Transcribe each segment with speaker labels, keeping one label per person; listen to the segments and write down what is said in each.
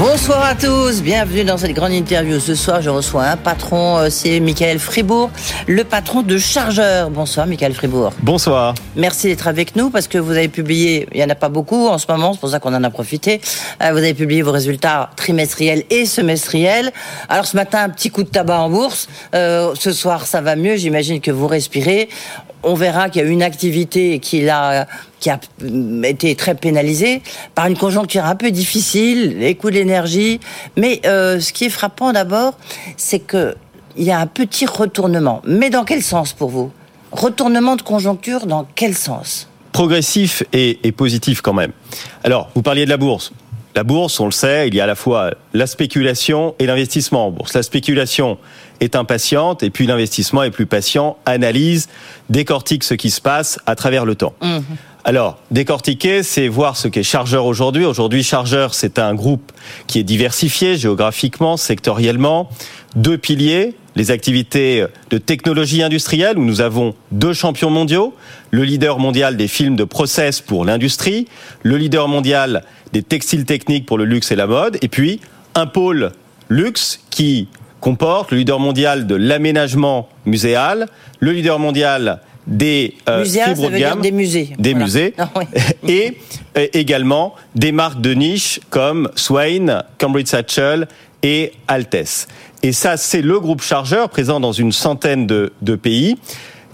Speaker 1: Bonsoir à tous, bienvenue dans cette grande interview. Ce soir, je reçois un patron, euh, c'est Michael Fribourg, le patron de Chargeur. Bonsoir Michael Fribourg.
Speaker 2: Bonsoir.
Speaker 1: Merci d'être avec nous parce que vous avez publié, il n'y en a pas beaucoup en ce moment, c'est pour ça qu'on en a profité. Euh, vous avez publié vos résultats trimestriels et semestriels. Alors ce matin, un petit coup de tabac en bourse. Euh, ce soir, ça va mieux, j'imagine que vous respirez on verra qu'il y a une activité qui a, été très pénalisée par une conjoncture un peu difficile, les coûts de l'énergie. Mais euh, ce qui est frappant d'abord, c'est qu'il y a un petit retournement. Mais dans quel sens pour vous? Retournement de conjoncture dans quel sens?
Speaker 2: Progressif et, et positif quand même. Alors, vous parliez de la bourse. La bourse, on le sait, il y a à la fois la spéculation et l'investissement en bourse. La spéculation est impatiente et puis l'investissement est plus patient, analyse, décortique ce qui se passe à travers le temps. Mmh. Alors, décortiquer, c'est voir ce qu'est Chargeur aujourd'hui. Aujourd'hui, Chargeur, c'est un groupe qui est diversifié géographiquement, sectoriellement. Deux piliers, les activités de technologie industrielle, où nous avons deux champions mondiaux, le leader mondial des films de process pour l'industrie, le leader mondial des textiles techniques pour le luxe et la mode, et puis un pôle luxe qui comporte le leader mondial de l'aménagement muséal, le leader mondial des
Speaker 1: euh, fibres de gamme, des musées,
Speaker 2: des musées, ah, et euh, également des marques de niche comme Swain, Cambridge Satchel et Altes. Et ça, c'est le groupe chargeur présent dans une centaine de, de pays.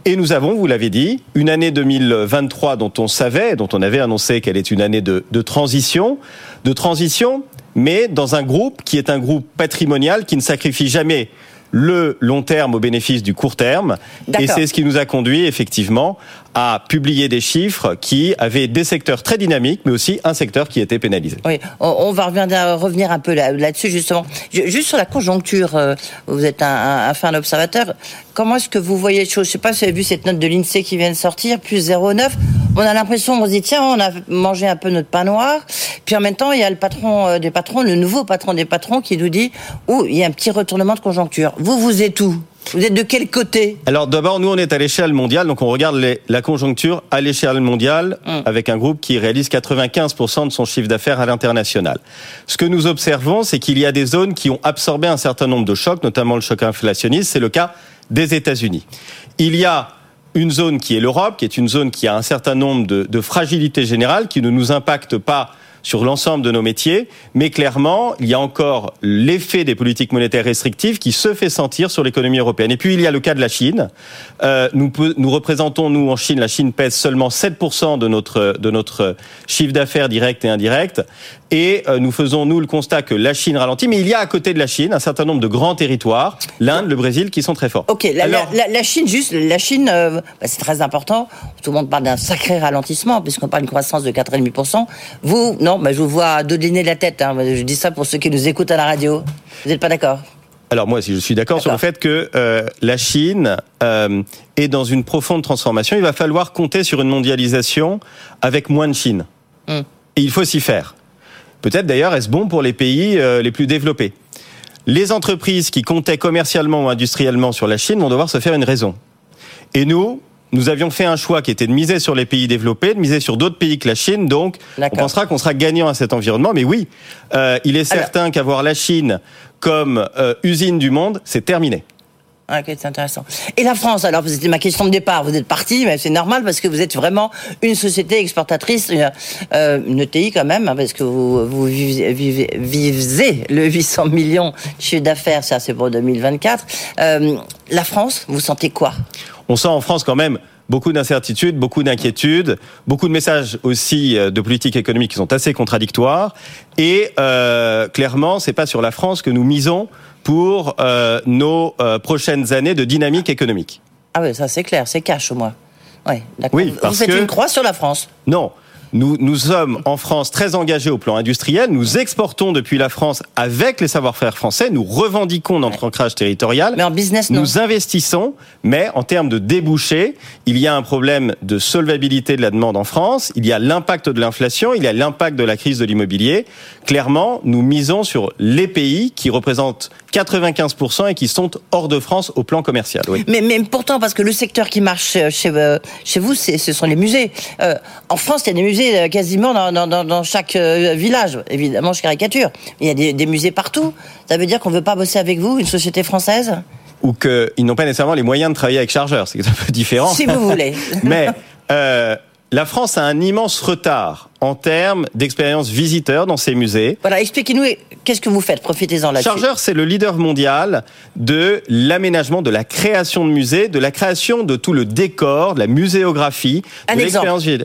Speaker 2: Et nous avons, vous l'avez dit, une année 2023 dont on savait, dont on avait annoncé qu'elle est une année de, de, transition, de transition, mais dans un groupe qui est un groupe patrimonial qui ne sacrifie jamais le long terme au bénéfice du court terme. Et c'est ce qui nous a conduit effectivement à publier des chiffres qui avaient des secteurs très dynamiques, mais aussi un secteur qui était pénalisé.
Speaker 1: Oui, on va revenir un peu là-dessus justement. Juste sur la conjoncture, euh, vous êtes un, un fin observateur. Comment est-ce que vous voyez les choses? Je ne sais pas si vous avez vu cette note de l'INSEE qui vient de sortir, plus 0,9. On a l'impression, on se dit tiens, on a mangé un peu notre pain noir. Puis en même temps, il y a le patron euh, des patrons, le nouveau patron des patrons, qui nous dit oh, il y a un petit retournement de conjoncture. Vous, vous êtes où? Vous êtes de quel côté?
Speaker 2: Alors d'abord, nous, on est à l'échelle mondiale, donc on regarde la conjoncture à l'échelle mondiale hum. avec un groupe qui réalise 95% de son chiffre d'affaires à l'international. Ce que nous observons, c'est qu'il y a des zones qui ont absorbé un certain nombre de chocs, notamment le choc inflationniste. C'est le cas des États-Unis. Il y a une zone qui est l'Europe, qui est une zone qui a un certain nombre de, fragilités générales, qui ne nous impacte pas sur l'ensemble de nos métiers, mais clairement, il y a encore l'effet des politiques monétaires restrictives qui se fait sentir sur l'économie européenne. Et puis, il y a le cas de la Chine. Euh, nous, nous représentons, nous, en Chine, la Chine pèse seulement 7% de notre, de notre chiffre d'affaires direct et indirect. Et euh, nous faisons, nous, le constat que la Chine ralentit, mais il y a à côté de la Chine un certain nombre de grands territoires, l'Inde, le Brésil, qui sont très forts.
Speaker 1: Ok, la, la, la, Chine, juste, la Chine, euh, bah, c'est très important. Tout le monde parle d'un sacré ralentissement, puisqu'on parle d'une croissance de 4,5%. Vous, non, bah, je vous vois dodeliner la tête. Hein. Je dis ça pour ceux qui nous écoutent à la radio. Vous n'êtes pas d'accord?
Speaker 2: Alors moi, si je suis d'accord sur le fait que euh, la Chine euh, est dans une profonde transformation, il va falloir compter sur une mondialisation avec moins de Chine. Hmm. Et il faut s'y faire. Peut-être d'ailleurs est-ce bon pour les pays euh, les plus développés? Les entreprises qui comptaient commercialement ou industriellement sur la Chine vont devoir se faire une raison. Et nous, nous avions fait un choix qui était de miser sur les pays développés, de miser sur d'autres pays que la Chine. Donc, on pensera qu'on sera gagnant à cet environnement. Mais oui, euh, il est certain qu'avoir la Chine comme euh, usine du monde, c'est terminé.
Speaker 1: Ok, c'est intéressant. Et la France, alors, c'était ma question de départ. Vous êtes parti, mais c'est normal parce que vous êtes vraiment une société exportatrice, euh, une ETI quand même, hein, parce que vous, vous vivez, vivez, le 800 millions de chiffre d'affaires, ça c'est pour 2024. Euh, la France, vous sentez quoi?
Speaker 2: On sent en France quand même beaucoup d'incertitudes, beaucoup d'inquiétudes, beaucoup de messages aussi euh, de politique économique qui sont assez contradictoires. Et euh, clairement, c'est pas sur la France que nous misons pour euh, nos euh, prochaines années de dynamique économique.
Speaker 1: Ah oui, ça c'est clair, c'est cash au moins. Ouais. Oui, Vous faites une croix sur la France
Speaker 2: Non. Nous, nous sommes en France très engagés au plan industriel. Nous exportons depuis la France avec les savoir-faire français. Nous revendiquons notre ancrage territorial.
Speaker 1: Mais en business, non.
Speaker 2: Nous investissons, mais en termes de débouchés, il y a un problème de solvabilité de la demande en France. Il y a l'impact de l'inflation. Il y a l'impact de la crise de l'immobilier. Clairement, nous misons sur les pays qui représentent 95% et qui sont hors de France au plan commercial. Oui.
Speaker 1: Mais, mais pourtant, parce que le secteur qui marche chez, euh, chez vous, ce sont les musées. Euh, en France, il y a des musées euh, quasiment dans, dans, dans, dans chaque euh, village. Évidemment, je caricature. Il y a des, des musées partout. Ça veut dire qu'on veut pas bosser avec vous, une société française?
Speaker 2: Ou qu'ils n'ont pas nécessairement les moyens de travailler avec chargeurs. C'est un peu différent.
Speaker 1: Si vous voulez.
Speaker 2: Mais euh, la France a un immense retard en termes d'expérience visiteur dans ses musées.
Speaker 1: Voilà, expliquez-nous, qu'est-ce que vous faites Profitez-en là-dessus.
Speaker 2: Chargeur, c'est le leader mondial de l'aménagement, de la création de musées, de la création de tout le décor, de la muséographie,
Speaker 1: Un
Speaker 2: de l'expérience visuelle.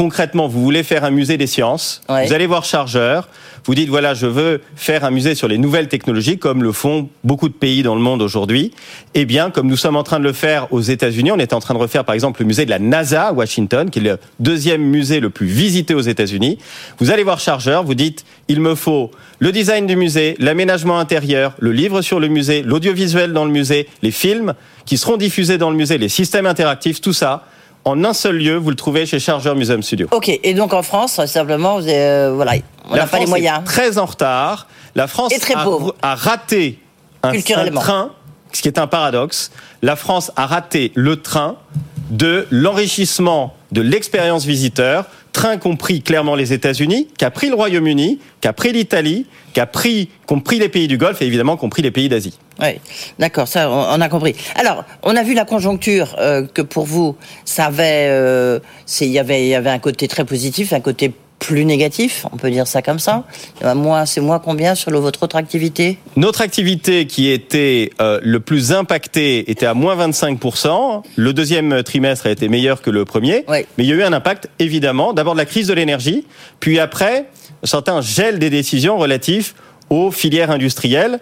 Speaker 2: Concrètement, vous voulez faire un musée des sciences,
Speaker 1: Ouais.
Speaker 2: vous allez voir Chargeur, vous dites voilà, je veux faire un musée sur les nouvelles technologies, comme le font beaucoup de pays dans le monde aujourd'hui. Eh bien, comme nous sommes en train de le faire aux États-Unis, on est en train de refaire par exemple le musée de la NASA à Washington, qui est le deuxième musée le plus visité aux États-Unis. Vous allez voir Chargeur, vous dites il me faut le design du musée, l'aménagement intérieur, le livre sur le musée, l'audiovisuel dans le musée, les films qui seront diffusés dans le musée, les systèmes interactifs, tout ça. En un seul lieu, vous le trouvez chez Chargeur Museum Studio.
Speaker 1: Ok, et donc en France, simplement, vous, euh, voilà, on n'a pas les moyens.
Speaker 2: est très en retard. La France
Speaker 1: très
Speaker 2: a,
Speaker 1: pauvre.
Speaker 2: a raté un, un train, ce qui est un paradoxe. La France a raté le train de l'enrichissement de l'expérience visiteur, train qu'ont pris clairement les États-Unis, qu'a pris le Royaume-Uni, qu'a pris l'Italie, qu'a pris, qu'ont pris les pays du Golfe et évidemment qu'ont pris les pays d'Asie.
Speaker 1: Oui, d'accord, ça, on, a compris. Alors, on a vu la conjoncture euh, que pour vous, ça avait, euh, il y avait, il y avait un côté très positif, un côté plus négatif, on peut dire ça comme ça. Euh, Moi, c'est moi combien sur le, votre autre activité?
Speaker 2: Notre activité qui était euh, le plus impactée était à moins 25%. Le deuxième trimestre a été meilleur que le premier.
Speaker 1: Ouais.
Speaker 2: Mais il y a eu un impact, évidemment, d'abord de la crise de l'énergie, puis après, certains gèlent des décisions relatifs aux filières industrielles.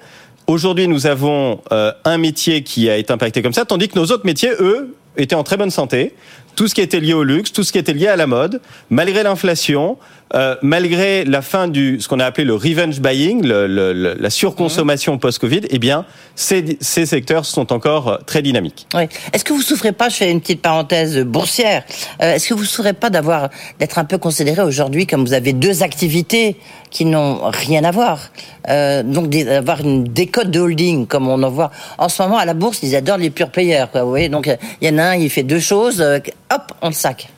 Speaker 2: Aujourd'hui, nous avons euh, un métier qui a été impacté comme ça, tandis que nos autres métiers, eux, étaient en très bonne santé. Tout ce qui était lié au luxe, tout ce qui était lié à la mode, malgré l'inflation, euh, malgré la fin du ce qu'on a appelé le revenge buying, le- le- le- la surconsommation post-Covid, eh bien, ces, ces secteurs sont encore euh, très dynamiques.
Speaker 1: Oui. Est-ce que vous souffrez pas, je fais une petite parenthèse boursière, euh, est-ce que vous souffrez pas d'avoir, d'être un peu considéré aujourd'hui comme vous avez deux activités qui n'ont rien à voir euh, Donc d'avoir une décote de holding, comme on en voit en ce moment à la bourse, ils adorent les pure players, quoi, vous voyez Donc il y en a un, il fait deux choses, hop, on le sac.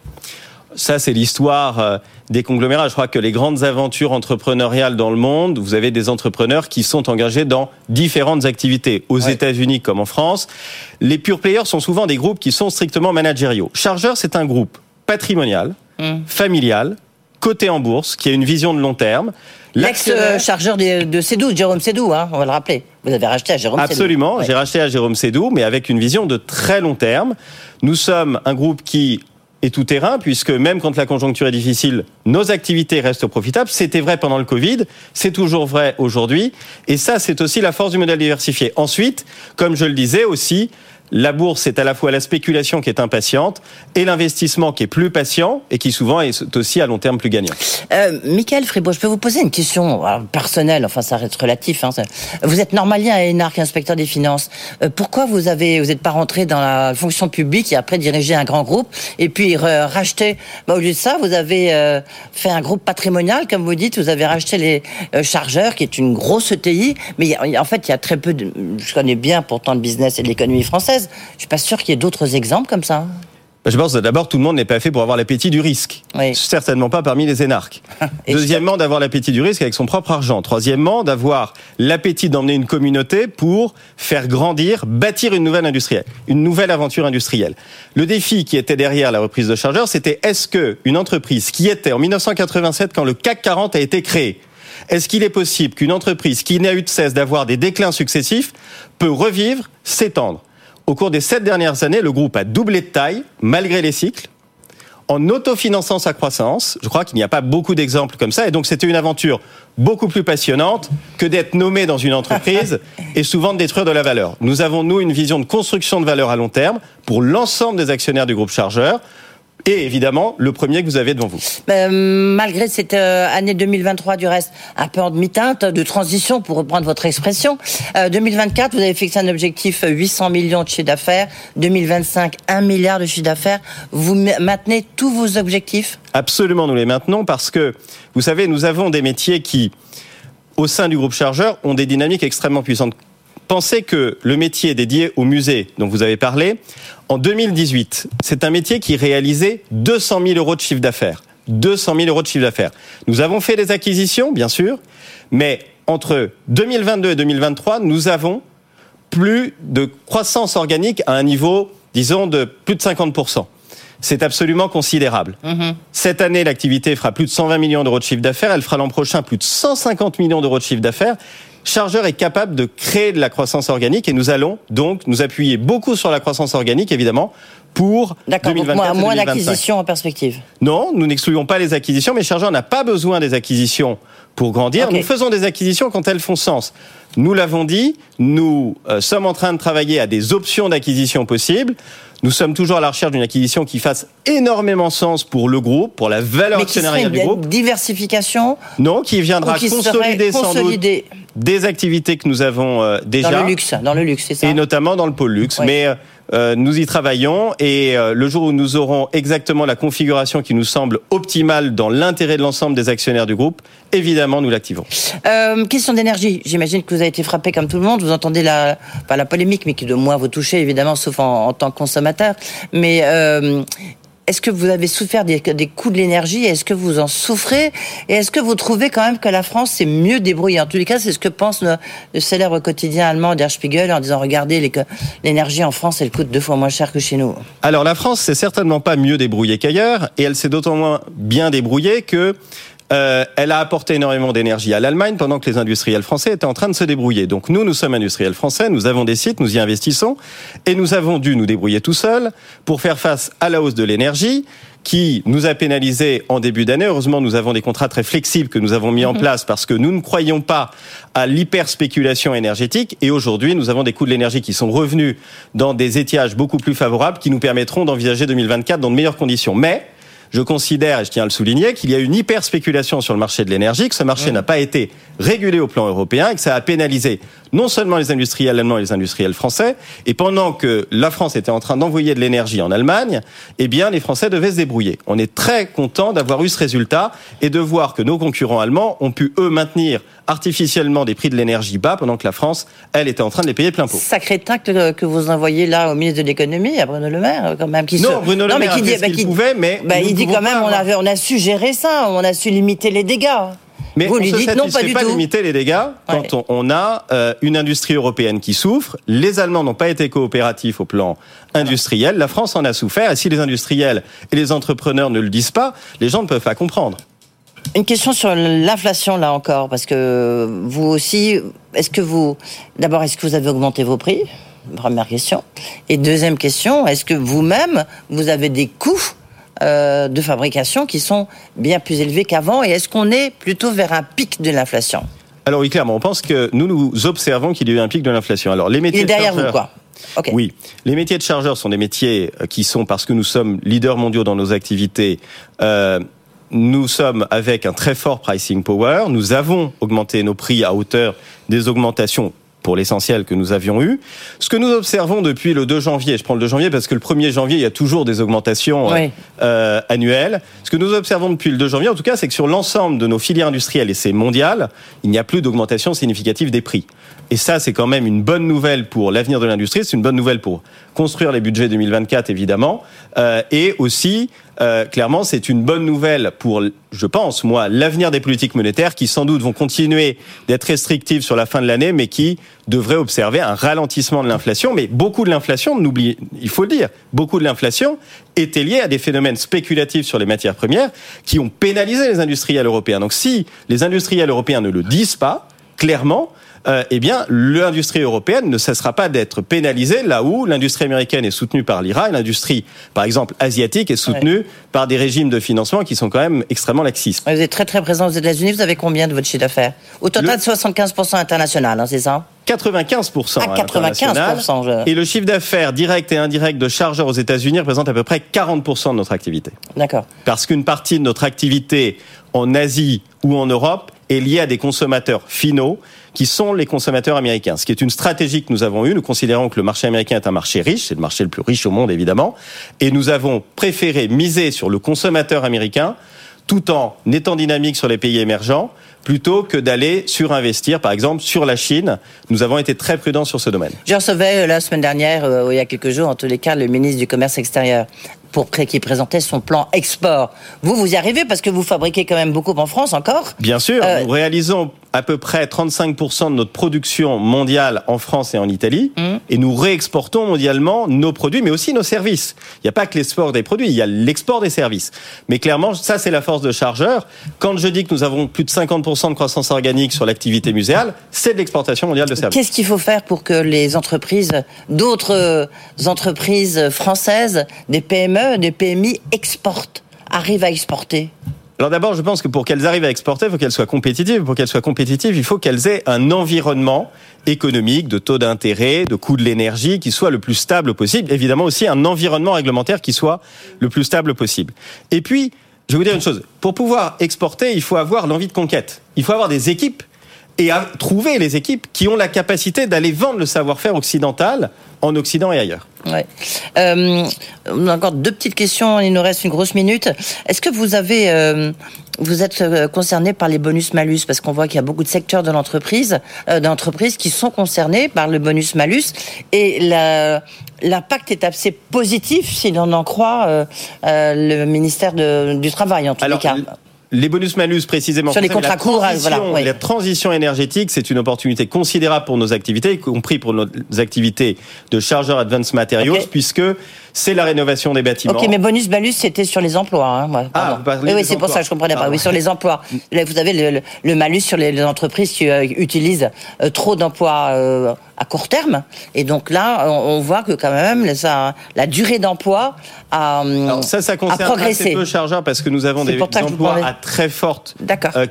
Speaker 2: Ça, c'est l'histoire des conglomérats. Je crois que les grandes aventures entrepreneuriales dans le monde, vous avez des entrepreneurs qui sont engagés dans différentes activités, aux
Speaker 1: Ouais.
Speaker 2: États-Unis comme en France. Les pure players sont souvent des groupes qui sont strictement managériaux. Chargeur, c'est un groupe patrimonial,
Speaker 1: Hmm.
Speaker 2: familial, coté en bourse, qui a une vision de long terme.
Speaker 1: L'ex-chargeur de, de Cédou, Jérôme Cédou, hein, on va le rappeler. Vous avez racheté à Jérôme Cédou.
Speaker 2: Absolument.
Speaker 1: Ouais.
Speaker 2: J'ai racheté à Jérôme Sédou, mais avec une vision de très long terme. Nous sommes un groupe qui est tout terrain, puisque même quand la conjoncture est difficile, nos activités restent profitables. C'était vrai pendant le Covid, c'est toujours vrai aujourd'hui. Et ça, c'est aussi la force du modèle diversifié. Ensuite, comme je le disais aussi, la bourse est à la fois la spéculation qui est impatiente et l'investissement qui est plus patient et qui souvent est aussi à long terme plus gagnant.
Speaker 1: Euh, Michael Fribourg, je peux vous poser une question alors, personnelle, enfin ça reste relatif. Hein, vous êtes normalien à Énarque, inspecteur des finances. Euh, pourquoi vous avez, vous n'êtes pas rentré dans la fonction publique et après dirigé un grand groupe et puis re- racheté? Bah, Au lieu de ça, vous avez euh, fait un groupe patrimonial, comme vous dites, vous avez racheté les euh, chargeurs, qui est une grosse ETI, mais en fait, il y a très peu de... Je connais bien pourtant le business et l'économie française. Je suis pas sûr qu'il y ait d'autres exemples comme ça.
Speaker 2: Je pense que d'abord, tout le monde n'est pas fait pour avoir l'appétit du risque.
Speaker 1: Oui.
Speaker 2: Certainement pas parmi les énarques. Deuxièmement, d'avoir l'appétit du risque avec son propre argent. Troisièmement, d'avoir l'appétit d'emmener une communauté pour faire grandir, bâtir une nouvelle industrielle, une nouvelle aventure industrielle. Le défi qui était derrière la reprise de chargeurs, c'était est-ce que une entreprise qui était en 1987 quand le CAC 40 a été créé, est-ce qu'il est possible qu'une entreprise qui n'a eu de cesse d'avoir des déclins successifs peut revivre, s'étendre? Au cours des sept dernières années, le groupe a doublé de taille, malgré les cycles, en autofinançant sa croissance. Je crois qu'il n'y a pas beaucoup d'exemples comme ça. Et donc, c'était une aventure beaucoup plus passionnante que d'être nommé dans une entreprise et souvent de détruire de la valeur. Nous avons, nous, une vision de construction de valeur à long terme pour l'ensemble des actionnaires du groupe Chargeur. Et évidemment le premier que vous avez devant vous.
Speaker 1: Euh, malgré cette euh, année 2023 du reste un peu en demi-teinte de transition pour reprendre votre expression, 2024 vous avez fixé un objectif 800 millions de chiffre d'affaires, 2025 1 milliard de chiffre d'affaires. Vous maintenez tous vos objectifs?
Speaker 2: Absolument, nous les maintenons parce que vous savez, nous avons des métiers qui au sein du groupe chargeur ont des dynamiques extrêmement puissantes. Pensez que le métier dédié au musée dont vous avez parlé, en 2018, c'est un métier qui réalisait 200 000 euros de chiffre d'affaires. 200 000 euros de chiffre d'affaires. Nous avons fait des acquisitions, bien sûr, mais entre 2022 et 2023, nous avons plus de croissance organique à un niveau, disons, de plus de 50%. C'est absolument considérable. Mhm. Cette année, l'activité fera plus de 120 millions d'euros de chiffre d'affaires. Elle fera l'an prochain plus de 150 millions d'euros de chiffre d'affaires. Chargeur est capable de créer de la croissance organique et nous allons donc nous appuyer beaucoup sur la croissance organique, évidemment, pour 2024 moins,
Speaker 1: moins d'acquisitions en perspective.
Speaker 2: Non, nous n'excluons pas les acquisitions, mais Chargeur n'a pas besoin des acquisitions pour grandir. Nous faisons des acquisitions quand elles font sens. Nous l'avons dit, nous euh, sommes en train de travailler à des options d'acquisition possibles. Nous sommes toujours à la recherche d'une acquisition qui fasse énormément sens pour le groupe, pour la valeur actionnariale du groupe.
Speaker 1: Diversification
Speaker 2: Non, qui viendra consolider, sans doute des activités que nous avons euh, déjà.
Speaker 1: Dans le luxe, dans le luxe, c'est ça.
Speaker 2: Et notamment dans le pôle luxe. Mais euh, euh, nous y travaillons et le jour où nous aurons exactement la configuration qui nous semble optimale dans l'intérêt de l'ensemble des actionnaires du groupe, évidemment, nous l'activons.
Speaker 1: question d'énergie. J'imagine que vous avez été frappé comme tout le monde. Vous entendez la, la polémique, mais qui de moins vous toucher, évidemment, sauf en, en tant que consommateur. Mais est-ce que vous avez souffert des, coûts de l'énergie? Est-ce que vous en souffrez? Et est-ce que vous trouvez quand même que la France s'est mieux débrouillée? En tous les cas, c'est ce que pense le, célèbre quotidien allemand Der Spiegel en disant regardez, l'énergie en France, elle coûte deux fois moins cher que chez nous.
Speaker 2: Alors la France, c'est certainement pas mieux débrouillée qu'ailleurs, et elle s'est d'autant moins bien débrouillée que euh, elle a apporté énormément d'énergie à l'Allemagne pendant que les industriels français étaient en train de se débrouiller. Donc nous, nous sommes industriels français, nous avons des sites, nous y investissons, et nous avons dû nous débrouiller tout seuls pour faire face à la hausse de l'énergie qui nous a pénalisé en début d'année. Heureusement, nous avons des contrats très flexibles que nous avons mis en mhm. place parce que nous ne croyons pas à l'hyperspéculation énergétique. Et aujourd'hui, nous avons des coûts de l'énergie qui sont revenus dans des étiages beaucoup plus favorables qui nous permettront d'envisager 2024 dans de meilleures conditions. Mais je considère, et je tiens à le souligner, qu'il y a une hyper spéculation sur le marché de l'énergie, que ce marché n'a pas été régulé au plan européen et que ça a pénalisé non seulement les industriels allemands et les industriels français, et pendant que la France était en train d'envoyer de l'énergie en Allemagne, eh bien les Français devaient se débrouiller. On est très content d'avoir eu ce résultat et de voir que nos concurrents allemands ont pu eux maintenir artificiellement des prix de l'énergie bas pendant que la France, elle, était en train de les payer plein pot.
Speaker 1: Sacré tact que vous envoyez là au ministre de l'économie, à Bruno Le Maire, quand même. Qui
Speaker 2: non, Bruno Le Maire a dit, ce qu'il pouvait, mais...
Speaker 1: Bah, il dit quand même, on, avait, on a su gérer ça, on a su limiter les dégâts.
Speaker 2: Mais vous on lui dites non, pas du pas limiter les dégâts quand on, a euh, une industrie européenne qui souffre. Les Allemands n'ont pas été coopératifs au plan industriel. La France en a souffert. Et si les industriels et les entrepreneurs ne le disent pas, les gens ne peuvent pas comprendre.
Speaker 1: Une question sur l'inflation là encore, parce que vous aussi, est-ce que vous, d'abord, est-ce que vous avez augmenté vos prix? Première question. Et deuxième question, est-ce que vous-même, vous avez des coûts euh, de fabrication qui sont bien plus élevés qu'avant. Et est-ce qu'on est plutôt vers un pic de l'inflation?
Speaker 2: Alors oui, clairement, on pense que nous, nous observons qu'il y a eu un pic de l'inflation. Alors les métiers
Speaker 1: derrière vous, quoi.
Speaker 2: Oui, les métiers de chargeurs sont des métiers euh, qui sont, parce que nous sommes leaders mondiaux dans nos activités, euh, nous sommes avec un très fort pricing power. Nous avons augmenté nos prix à hauteur des augmentations pour l'essentiel que nous avions eu. Ce que nous observons depuis le 2 janvier, je prends le 2 janvier parce que le 1er janvier, il y a toujours des augmentations euh, euh, annuelles. Ce que nous observons depuis le 2 janvier, en tout cas, c'est que sur l'ensemble de nos filières industrielles, et c'est mondial, il n'y a plus d'augmentation significative des prix. Et ça, c'est quand même une bonne nouvelle pour l'avenir de l'industrie. C'est une bonne nouvelle pour construire les budgets 2024, évidemment. Euh, et aussi, euh, clairement, c'est une bonne nouvelle pour, je pense, moi, l'avenir des politiques monétaires qui, sans doute, vont continuer d'être restrictives sur la fin de l'année, mais qui devraient observer un ralentissement de l'inflation. Mais beaucoup de l'inflation, il faut le dire, beaucoup de l'inflation était liée à des phénomènes spéculatifs sur les matières premières qui ont pénalisé les industriels européens. Donc, si les industriels européens ne le disent pas, clairement, euh, eh bien, l'industrie européenne ne cessera pas d'être pénalisée là où l'industrie américaine est soutenue par l'IRA et l'industrie, par exemple, asiatique est soutenue par des régimes de financement qui sont quand même extrêmement laxistes.
Speaker 1: Vous êtes très très présent aux États-Unis. Vous avez combien de votre chiffre d'affaires? Au total, 75% international, hein, c'est ça?
Speaker 2: 95%
Speaker 1: À
Speaker 2: à
Speaker 1: 95%,
Speaker 2: l'international.
Speaker 1: je-
Speaker 2: Et le chiffre d'affaires direct et indirect de chargeurs aux États-Unis représente à peu près 40% de notre activité.
Speaker 1: D'accord.
Speaker 2: Parce qu'une partie de notre activité en Asie ou en Europe est liée à des consommateurs finaux qui sont les consommateurs américains. Ce qui est une stratégie que nous avons eue. Nous considérons que le marché américain est un marché riche, c'est le marché le plus riche au monde évidemment, et nous avons préféré miser sur le consommateur américain tout en étant dynamique sur les pays émergents plutôt que d'aller surinvestir, par exemple, sur la Chine. Nous avons été très prudents sur ce domaine.
Speaker 1: Je recevais euh, la semaine dernière, euh, il y a quelques jours, en tous les cas, le ministre du Commerce extérieur pour qui présentait son plan export. Vous, vous y arrivez parce que vous fabriquez quand même beaucoup en France encore.
Speaker 2: Bien sûr,
Speaker 1: Euh,
Speaker 2: nous réalisons à peu près 35% de notre production mondiale en France et en Italie,
Speaker 1: Mmh.
Speaker 2: et nous réexportons mondialement nos produits, mais aussi nos services. Il n'y a pas que l'export des produits, il y a l'export des services. Mais clairement, ça c'est la force de chargeur. Quand je dis que nous avons plus de 50% de croissance organique sur l'activité muséale, c'est de l'exportation mondiale de services.
Speaker 1: Qu'est-ce qu'il faut faire pour que les entreprises, d'autres entreprises françaises, des PME, des PMI exportent, arrivent à exporter
Speaker 2: Alors d'abord, je pense que pour qu'elles arrivent à exporter, il faut qu'elles soient compétitives. Pour qu'elles soient compétitives, il faut qu'elles aient un environnement économique, de taux d'intérêt, de coût de l'énergie qui soit le plus stable possible. Évidemment aussi un environnement réglementaire qui soit le plus stable possible. Et puis, je vais vous dire une chose. Pour pouvoir exporter, il faut avoir l'envie de conquête. Il faut avoir des équipes et à trouver les équipes qui ont la capacité d'aller vendre le savoir-faire occidental en Occident et ailleurs.
Speaker 1: Ouais. Euh, on a encore deux petites questions. Il nous reste une grosse minute. Est-ce que vous avez, euh, vous êtes euh, concerné par les bonus-malus? Parce qu'on voit qu'il y a beaucoup de secteurs de l'entreprise, euh, d'entreprises qui sont concernés par le bonus-malus et l'impact est assez positif si l'on en croit le ministère de- du travail en tous les cas.
Speaker 2: Les bonus-malus, précisément.
Speaker 1: Sur les contrats courts,
Speaker 2: transition-
Speaker 1: voilà.
Speaker 2: La transition énergétique, c'est une opportunité considérable pour nos activités, y compris pour nos activités de chargeurs Advanced Materials, puisque c'est la rénovation des bâtiments.
Speaker 1: Ok, mais bonus-malus, c'était sur les emplois. Hein, moi,
Speaker 2: Ah, parlez
Speaker 1: oui, c'est pour
Speaker 2: emplois.
Speaker 1: ça que je comprenais pas. Oui, sur les emplois. Là, vous avez le, le- le malus sur les, les entreprises qui euh, utilisent euh, trop d'emplois euh, à court terme. Et donc là, on, on voit que quand même, ça, la durée d'emploi a, hum,
Speaker 2: Alors ça, ça concerne
Speaker 1: progressé.
Speaker 2: assez peu chargeurs parce que nous avons des emplois à très forte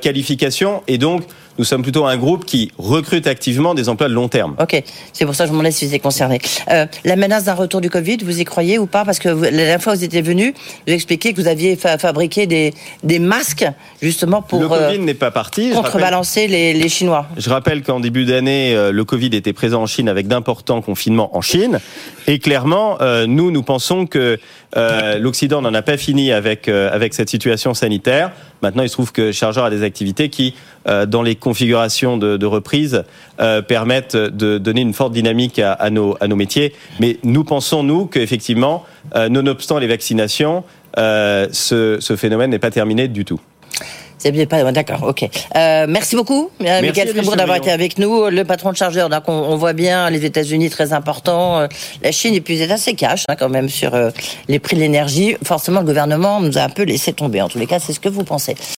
Speaker 2: qualification et donc nous sommes plutôt un groupe qui recrute activement des emplois de long terme.
Speaker 1: Ok, c'est pour ça que je me demandais si vous étiez concerné. Euh, la menace d'un retour du Covid, vous y croyez ou pas? Parce que vous- la dernière fois où vous étiez venu, vous expliqué que vous aviez fa- fabriqué des, des masques justement pour
Speaker 2: le
Speaker 1: euh,
Speaker 2: Covid n'est pas parti. Rappelle-
Speaker 1: contrebalancer les, les Chinois.
Speaker 2: Je rappelle qu'en début d'année, euh, le Covid était présent en Chine avec d'importants confinements en Chine. Et clairement, euh, nous, nous pensons que euh, l'Occident n'en a pas fini avec, euh, avec cette situation sanitaire. Maintenant, il se trouve que Chargeur a des activités qui, euh, dans les configurations de, de reprise, euh, permettent de donner une forte dynamique à, à nos, à nos métiers. Mais nous pensons, nous, qu'effectivement, euh, nonobstant les vaccinations, ce, ce phénomène n'est pas terminé du tout.
Speaker 1: C'est pas d'accord, ok. Euh, merci beaucoup, euh, Michael
Speaker 2: Elie
Speaker 1: Fribourg, d'avoir été avec nous, le patron de chargeur. Donc on, on voit bien les États-Unis très importants, euh, la Chine, et puis êtes assez cash hein, quand même sur euh, les prix de l'énergie. Forcément, le gouvernement nous a un peu laissé tomber. En tous les cas, c'est ce que vous pensez.